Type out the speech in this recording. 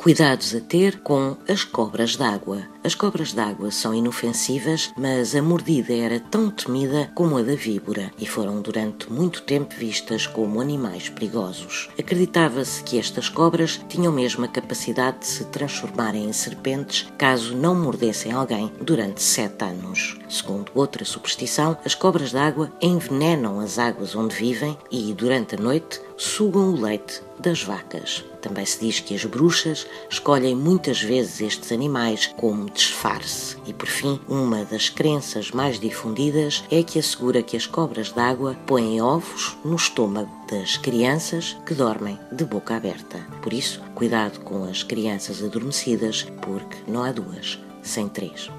Cuidados a ter com as cobras d'água. As cobras d'água são inofensivas, mas a mordida era tão temida como a da víbora e foram durante muito tempo vistas como animais perigosos. Acreditava-se que estas cobras tinham mesmo a capacidade de se transformarem em serpentes caso não mordessem alguém durante sete anos. Segundo outra superstição, as cobras d'água envenenam as águas onde vivem e, durante a noite, sugam o leite das vacas. Também se diz que as bruxas escolhem muitas vezes estes animais como disfarce. E por fim, uma das crenças mais difundidas é que assegura que as cobras d'água põem ovos no estômago das crianças que dormem de boca aberta. Por isso, cuidado com as crianças adormecidas, porque não há duas sem três.